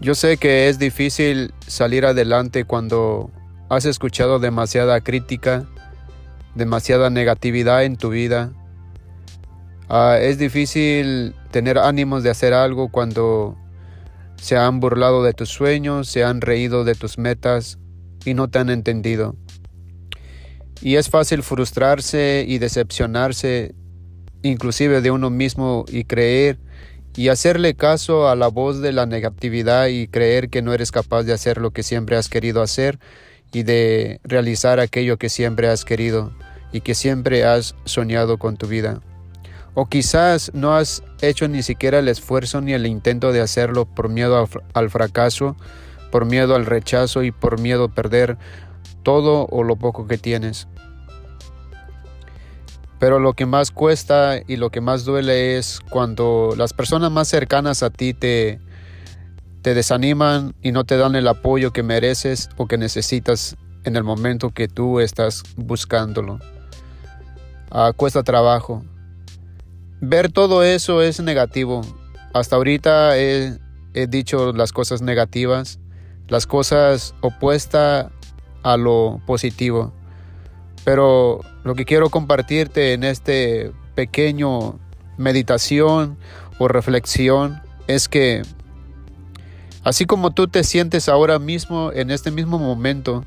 Yo sé que es difícil salir adelante cuando has escuchado demasiada crítica, demasiada negatividad en tu vida. Ah, es difícil tener ánimos de hacer algo cuando se han burlado de tus sueños, se han reído de tus metas y no te han entendido. Y es fácil frustrarse y decepcionarse inclusive de uno mismo y creer y hacerle caso a la voz de la negatividad y creer que no eres capaz de hacer lo que siempre has querido hacer y de realizar aquello que siempre has querido y que siempre has soñado con tu vida. O quizás no has hecho ni siquiera el esfuerzo ni el intento de hacerlo por miedo al fracaso, por miedo al rechazo y por miedo a perder todo o lo poco que tienes. Pero lo que más cuesta y lo que más duele es cuando las personas más cercanas a ti te, te desaniman y no te dan el apoyo que mereces o que necesitas en el momento que tú estás buscándolo. Ah, cuesta trabajo. Ver todo eso es negativo. Hasta ahorita he, he dicho las cosas negativas, las cosas opuestas a lo positivo. Pero lo que quiero compartirte en este pequeño meditación o reflexión es que así como tú te sientes ahora mismo, en este mismo momento,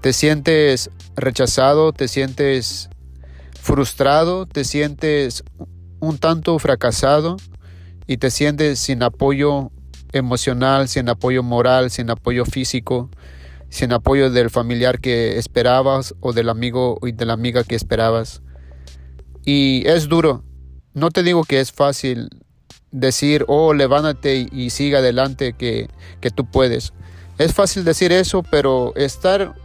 te sientes rechazado, te sientes frustrado, te sientes un tanto fracasado y te sientes sin apoyo emocional, sin apoyo moral, sin apoyo físico, sin apoyo del familiar que esperabas o del amigo y de la amiga que esperabas. Y es duro. No te digo que es fácil decir, oh, levántate y siga adelante que, que tú puedes. Es fácil decir eso, pero estar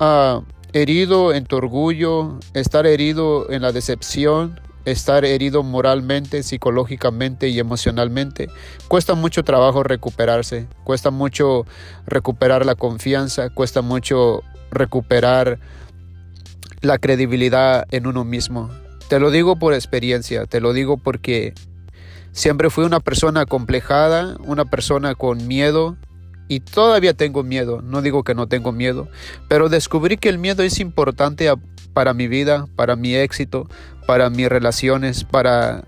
ah, herido en tu orgullo, estar herido en la decepción, estar herido moralmente, psicológicamente y emocionalmente. Cuesta mucho trabajo recuperarse, cuesta mucho recuperar la confianza, cuesta mucho recuperar la credibilidad en uno mismo. Te lo digo por experiencia, te lo digo porque siempre fui una persona complejada, una persona con miedo, y todavía tengo miedo, no digo que no tengo miedo, pero descubrí que el miedo es importante para mi vida, para mi éxito, para mis relaciones, para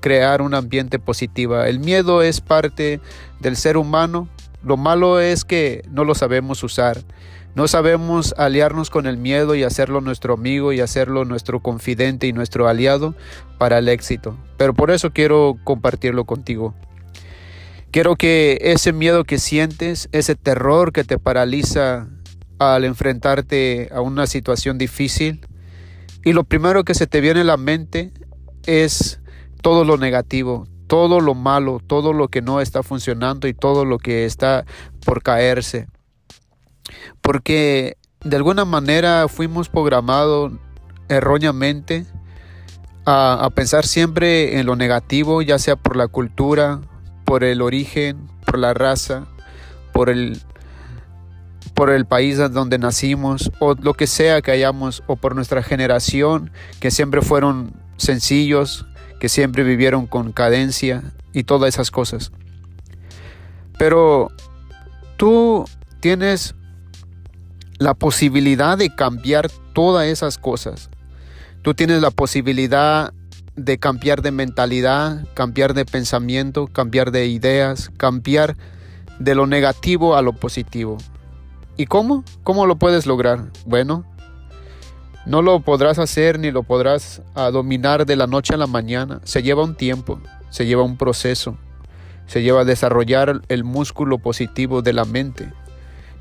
crear un ambiente positivo. El miedo es parte del ser humano. Lo malo es que no lo sabemos usar. No sabemos aliarnos con el miedo y hacerlo nuestro amigo y hacerlo nuestro confidente y nuestro aliado para el éxito. Pero por eso quiero compartirlo contigo. Quiero que ese miedo que sientes, ese terror que te paraliza al enfrentarte a una situación difícil, y lo primero que se te viene a la mente es todo lo negativo, todo lo malo, todo lo que no está funcionando y todo lo que está por caerse. Porque de alguna manera fuimos programados erróneamente a, pensar siempre en lo negativo, ya sea por la cultura, por el origen, por la raza, por el por el país donde nacimos o lo que sea que hayamos o por nuestra generación que siempre fueron sencillos, que siempre vivieron con cadencia y todas esas cosas. Pero tú tienes la posibilidad de cambiar todas esas cosas. Tú tienes la posibilidad de cambiar de mentalidad, cambiar de pensamiento, cambiar de ideas, cambiar de lo negativo a lo positivo. ¿Y cómo? ¿Cómo lo puedes lograr? Bueno, no lo podrás hacer ni lo podrás ah, dominar de la noche a la mañana. Se lleva un tiempo, se lleva un proceso, se lleva a desarrollar el músculo positivo de la mente.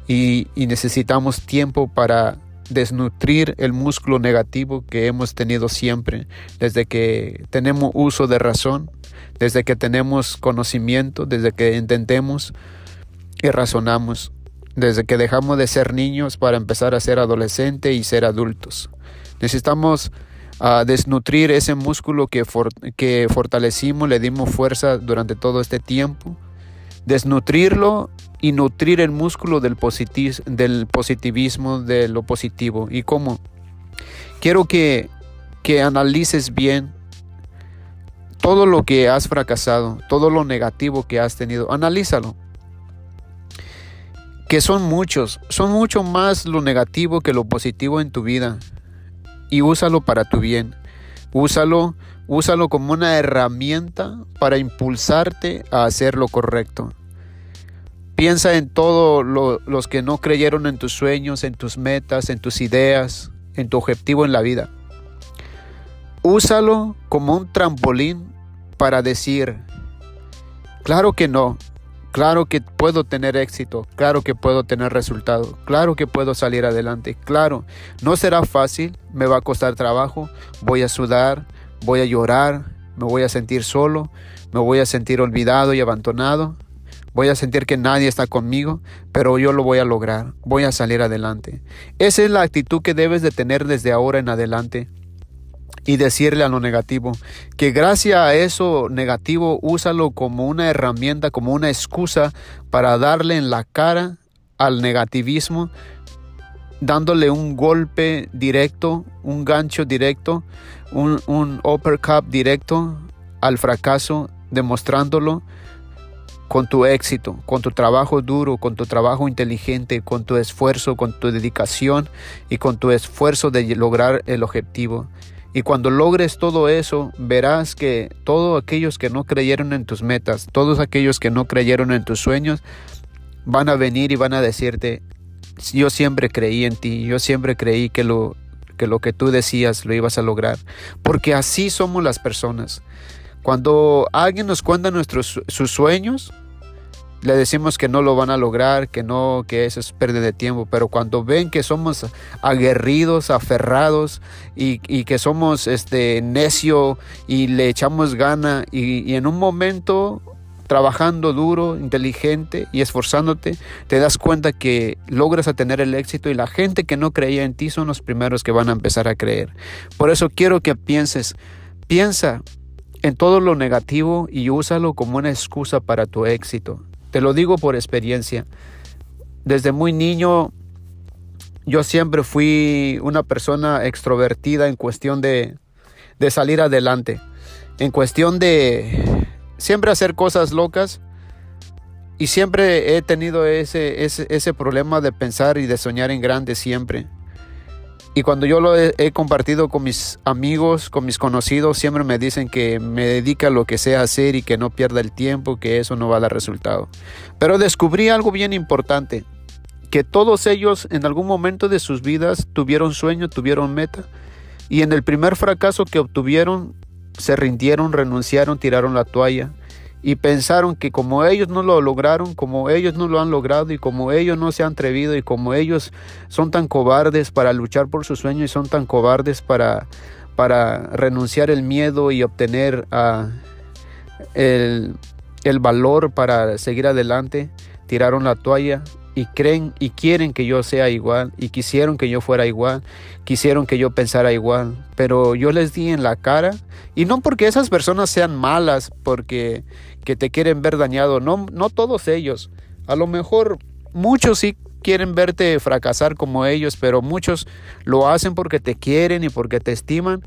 Y, y necesitamos tiempo para desnutrir el músculo negativo que hemos tenido siempre, desde que tenemos uso de razón, desde que tenemos conocimiento, desde que entendemos y razonamos desde que dejamos de ser niños para empezar a ser adolescentes y ser adultos. Necesitamos ah, desnutrir ese músculo que, fortalecimos, le dimos fuerza durante todo este tiempo, desnutrirlo y nutrir el músculo del, del positivismo, de lo positivo. ¿Y cómo? Quiero que analices bien todo lo que has fracasado, todo lo negativo que has tenido. Analízalo que son muchos, son mucho más lo negativo que lo positivo en tu vida. Y úsalo para tu bien. Úsalo, úsalo como una herramienta para impulsarte a hacer lo correcto. Piensa en todos los que no creyeron en tus sueños, en tus metas, en tus ideas, en tu objetivo en la vida. Úsalo como un trampolín para decir, claro que no, claro que puedo tener éxito, claro que puedo tener resultado, claro que puedo salir adelante, claro, no será fácil, me va a costar trabajo, voy a sudar, voy a llorar, me voy a sentir solo, me voy a sentir olvidado y abandonado, voy a sentir que nadie está conmigo, pero yo lo voy a lograr, voy a salir adelante. Esa es la actitud que debes de tener desde ahora en adelante y decirle a lo negativo que gracias a eso negativo úsalo como una herramienta, como una excusa para darle en la cara al negativismo, dándole un golpe directo, un gancho directo, un, un uppercut directo al fracaso, demostrándolo con tu éxito, con tu trabajo duro, con tu trabajo inteligente, con tu esfuerzo, con tu dedicación y con tu esfuerzo de lograr el objetivo. Y cuando logres todo eso, verás que todos aquellos que no creyeron en tus metas, todos aquellos que no creyeron en tus sueños, van a venir y van a decirte, yo siempre creí en ti, yo siempre creí que lo que, tú decías lo ibas a lograr. Porque así somos las personas. Cuando alguien nos cuenta nuestros sus sueños, le decimos que no lo van a lograr, que no, que eso es pérdida de tiempo, pero cuando ven que somos aguerridos, aferrados y, que somos este necio y le echamos gana y, en un momento trabajando duro, inteligente y esforzándote, te das cuenta que logras a tener el éxito y la gente que no creía en ti son los primeros que van a empezar a creer. Por eso quiero que pienses, piensa en todo lo negativo y úsalo como una excusa para tu éxito. Te lo digo por experiencia. Desde muy niño yo siempre fui una persona extrovertida en cuestión de, salir adelante, en cuestión de siempre hacer cosas locas y siempre he tenido ese, ese, ese problema de pensar y de soñar en grande siempre. Y cuando yo lo he, compartido con mis amigos, con mis conocidos, siempre me dicen que me dedique a lo que sea hacer y que no pierda el tiempo, que eso no va a dar resultado. Pero descubrí algo bien importante, que todos ellos en algún momento de sus vidas tuvieron sueño, tuvieron meta, y en el primer fracaso que obtuvieron, se rindieron, renunciaron, tiraron la toalla y pensaron que como ellos no lo lograron, como ellos no lo han logrado y como ellos no se han atrevido y como ellos son tan cobardes para luchar por sus sueños y son tan cobardes para, para renunciar el miedo y obtener uh, el, el valor para seguir adelante, tiraron la toalla y creen y quieren que yo sea igual y quisieron que yo fuera igual, quisieron que yo pensara igual, pero yo les di en la cara y no porque esas personas sean malas, porque que te quieren ver dañado, no no todos ellos. A lo mejor muchos sí quieren verte fracasar como ellos, pero muchos lo hacen porque te quieren y porque te estiman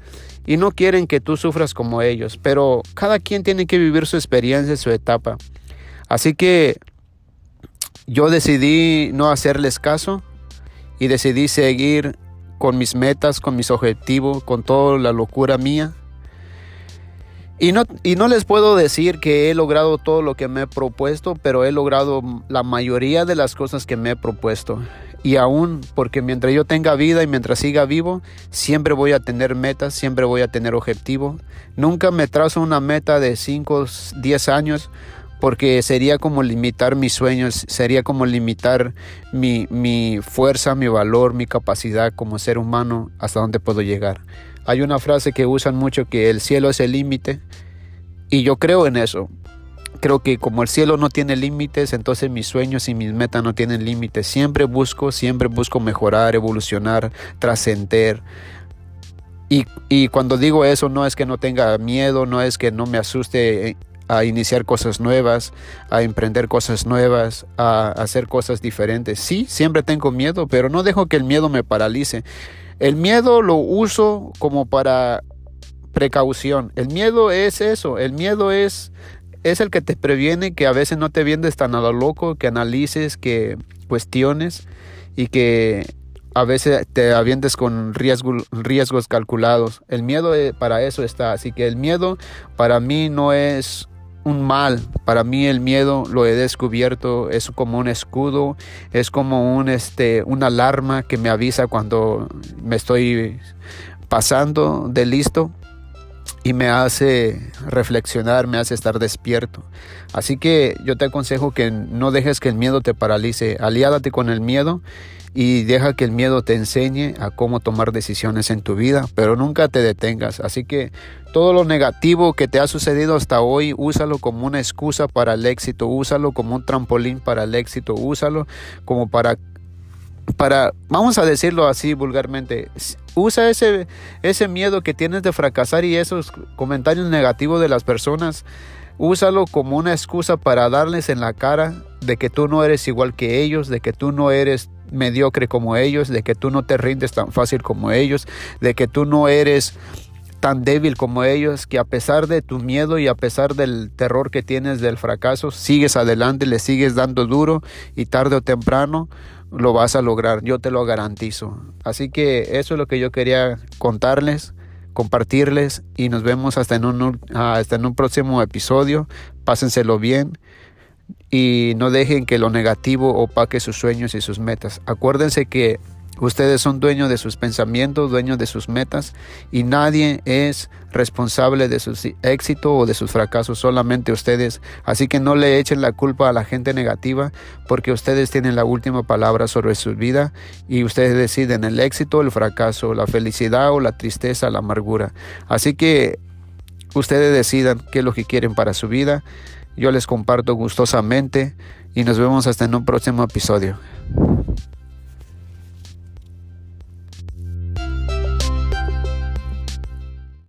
y no quieren que tú sufras como ellos, pero cada quien tiene que vivir su experiencia, su etapa. Así que yo decidí no hacerles caso y decidí seguir con mis metas, con mis objetivos, con toda la locura mía. Y no, y no les puedo decir que he logrado todo lo que me he propuesto, pero he logrado la mayoría de las cosas que me he propuesto. Y aún porque mientras yo tenga vida y mientras siga vivo, siempre voy a tener metas, siempre voy a tener objetivos. Nunca me trazo una meta de 5, 10 años porque sería como limitar mis sueños, sería como limitar mi, mi, fuerza, mi valor, mi capacidad como ser humano, hasta dónde puedo llegar. Hay una frase que usan mucho que el cielo es el límite y yo creo en eso. Creo que como el cielo no tiene límites, entonces mis sueños y mis metas no tienen límites. Siempre busco, siempre busco mejorar, evolucionar, trascender. Y, y cuando digo eso no es que no tenga miedo, no es que no me asuste a iniciar cosas nuevas, a emprender cosas nuevas, a hacer cosas diferentes. Sí, siempre tengo miedo, pero no dejo que el miedo me paralice. El miedo lo uso como para precaución. El miedo es eso, el miedo es es el que te previene que a veces no te vienes tan a lo loco, que analices, que cuestiones y que a veces te avientes con riesgos, calculados. El miedo eh, para eso está. Así que el miedo para mí no es un mal. Para mí el miedo lo he descubierto, es como un escudo, es como un este una alarma que me avisa cuando me estoy pasando de listo y me hace reflexionar, me hace estar despierto. Así que yo te aconsejo que no dejes que el miedo te paralice, aliádate con el miedo y deja que el miedo te enseñe a cómo tomar decisiones en tu vida, pero nunca te detengas. Así que todo lo negativo que te ha sucedido hasta hoy, úsalo como una excusa para el éxito, úsalo como un trampolín para el éxito, úsalo como para para, vamos a decirlo así vulgarmente, usa ese, ese miedo que tienes de fracasar y esos comentarios negativos de las personas, úsalo como una excusa para darles en la cara de que tú no eres igual que ellos, de que tú no eres mediocre como ellos, de que tú no te rindes tan fácil como ellos, de que tú no eres tan débil como ellos, que a pesar de tu miedo y a pesar del terror que tienes del fracaso, sigues adelante, le sigues dando duro y tarde o temprano lo vas a lograr, yo te lo garantizo. Así que eso es lo que yo quería contarles, compartirles y nos vemos hasta en un, hasta en un próximo episodio. Pásenselo bien y no dejen que lo negativo opaque sus sueños y sus metas. Acuérdense que ustedes son dueños de sus pensamientos, dueños de sus metas y nadie es responsable de su éxito o de sus fracasos, solamente ustedes. Así que no le echen la culpa a la gente negativa porque ustedes tienen la última palabra sobre su vida y ustedes deciden el éxito, el fracaso, la felicidad o la tristeza, la amargura. Así que ustedes decidan qué es lo que quieren para su vida. Yo les comparto gustosamente y nos vemos hasta en un próximo episodio.